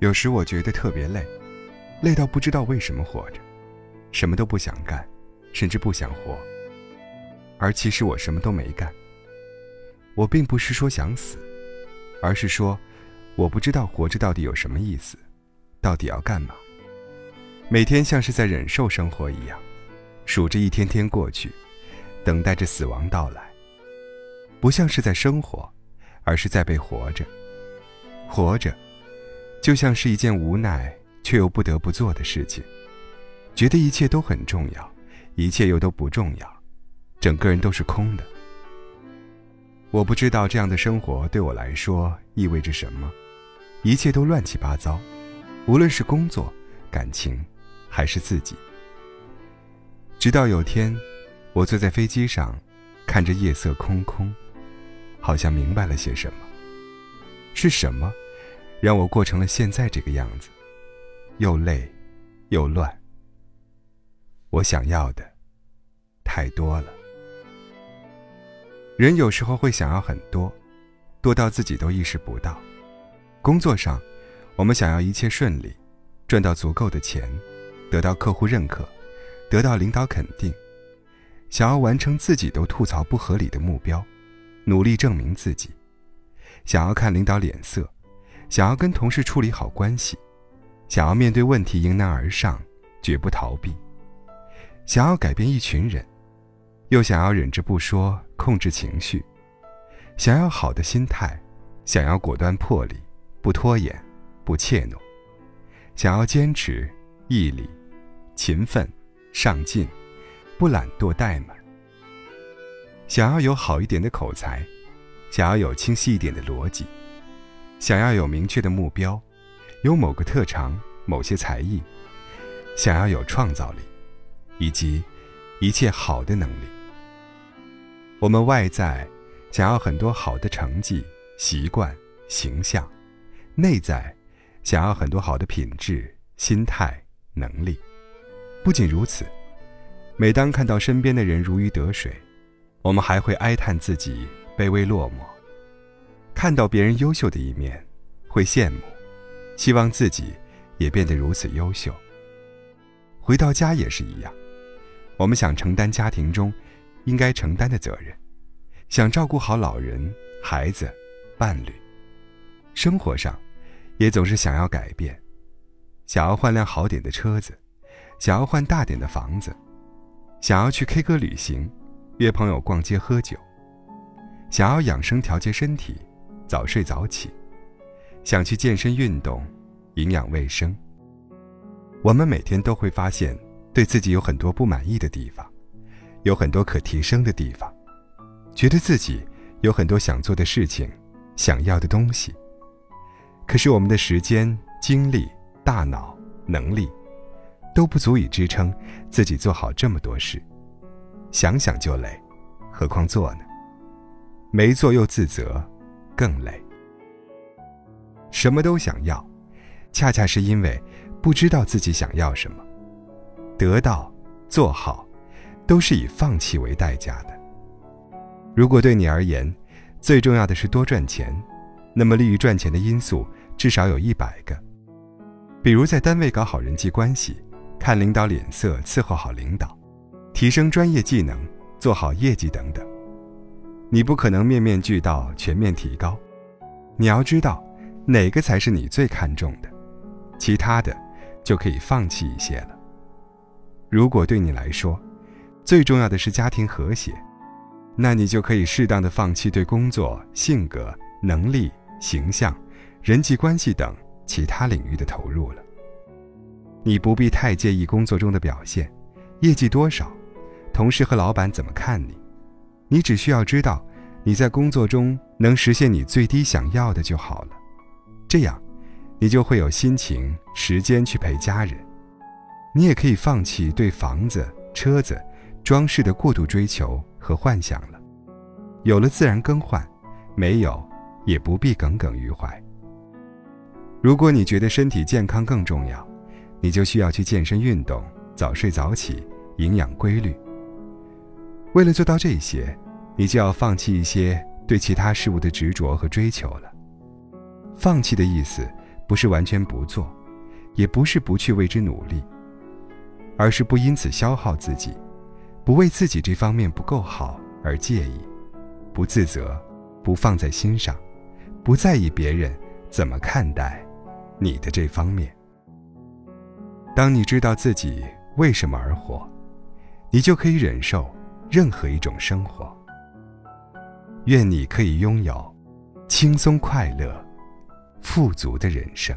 有时我觉得特别累，累到不知道为什么活着，什么都不想干，甚至不想活。而其实我什么都没干。我并不是说想死，而是说，我不知道活着到底有什么意思，到底要干嘛。每天像是在忍受生活一样，数着一天天过去，等待着死亡到来。不像是在生活，而是在被活着。活着。就像是一件无奈却又不得不做的事情，觉得一切都很重要，一切又都不重要，整个人都是空的。我不知道这样的生活对我来说意味着什么，一切都乱七八糟，无论是工作、感情，还是自己。直到有天，我坐在飞机上，看着夜色空空，好像明白了些什么。是什么？让我过成了现在这个样子，又累，又乱。我想要的太多了。人有时候会想要很多，多到自己都意识不到。工作上，我们想要一切顺利，赚到足够的钱，得到客户认可，得到领导肯定，想要完成自己都吐槽不合理的目标，努力证明自己，想要看领导脸色。想要跟同事处理好关系，想要面对问题迎难而上，绝不逃避；想要改变一群人，又想要忍着不说，控制情绪；想要好的心态，想要果断魄力，不拖延，不怯懦；想要坚持、毅力、勤奋、上进，不懒惰怠慢；想要有好一点的口才，想要有清晰一点的逻辑。想要有明确的目标，有某个特长、某些才艺，想要有创造力，以及一切好的能力。我们外在想要很多好的成绩、习惯、形象；内在想要很多好的品质、心态、能力。不仅如此，每当看到身边的人如鱼得水，我们还会哀叹自己卑微落寞。看到别人优秀的一面，会羡慕，希望自己也变得如此优秀。回到家也是一样，我们想承担家庭中应该承担的责任，想照顾好老人、孩子、伴侣。生活上，也总是想要改变，想要换辆好点的车子，想要换大点的房子，想要去 K 歌旅行，约朋友逛街喝酒，想要养生调节身体。早睡早起，想去健身运动，营养卫生。我们每天都会发现对自己有很多不满意的地方，有很多可提升的地方，觉得自己有很多想做的事情，想要的东西。可是我们的时间、精力、大脑、能力，都不足以支撑自己做好这么多事。想想就累，何况做呢？没做又自责。更累。什么都想要，恰恰是因为不知道自己想要什么。得到、做好，都是以放弃为代价的。如果对你而言，最重要的是多赚钱，那么利于赚钱的因素至少有一百个。比如在单位搞好人际关系，看领导脸色伺候好领导，提升专业技能，做好业绩等等。你不可能面面俱到、全面提高，你要知道哪个才是你最看重的，其他的就可以放弃一些了。如果对你来说，最重要的是家庭和谐，那你就可以适当的放弃对工作、性格、能力、形象、人际关系等其他领域的投入了。你不必太介意工作中的表现，业绩多少，同事和老板怎么看你。你只需要知道，你在工作中能实现你最低想要的就好了，这样，你就会有心情、时间去陪家人。你也可以放弃对房子、车子、装饰的过度追求和幻想了，有了自然更换，没有也不必耿耿于怀。如果你觉得身体健康更重要，你就需要去健身运动，早睡早起，营养规律。为了做到这些，你就要放弃一些对其他事物的执着和追求了。放弃的意思，不是完全不做，也不是不去为之努力，而是不因此消耗自己，不为自己这方面不够好而介意，不自责，不放在心上，不在意别人怎么看待你的这方面。当你知道自己为什么而活，你就可以忍受任何一种生活。愿你可以拥有轻松、快乐、富足的人生。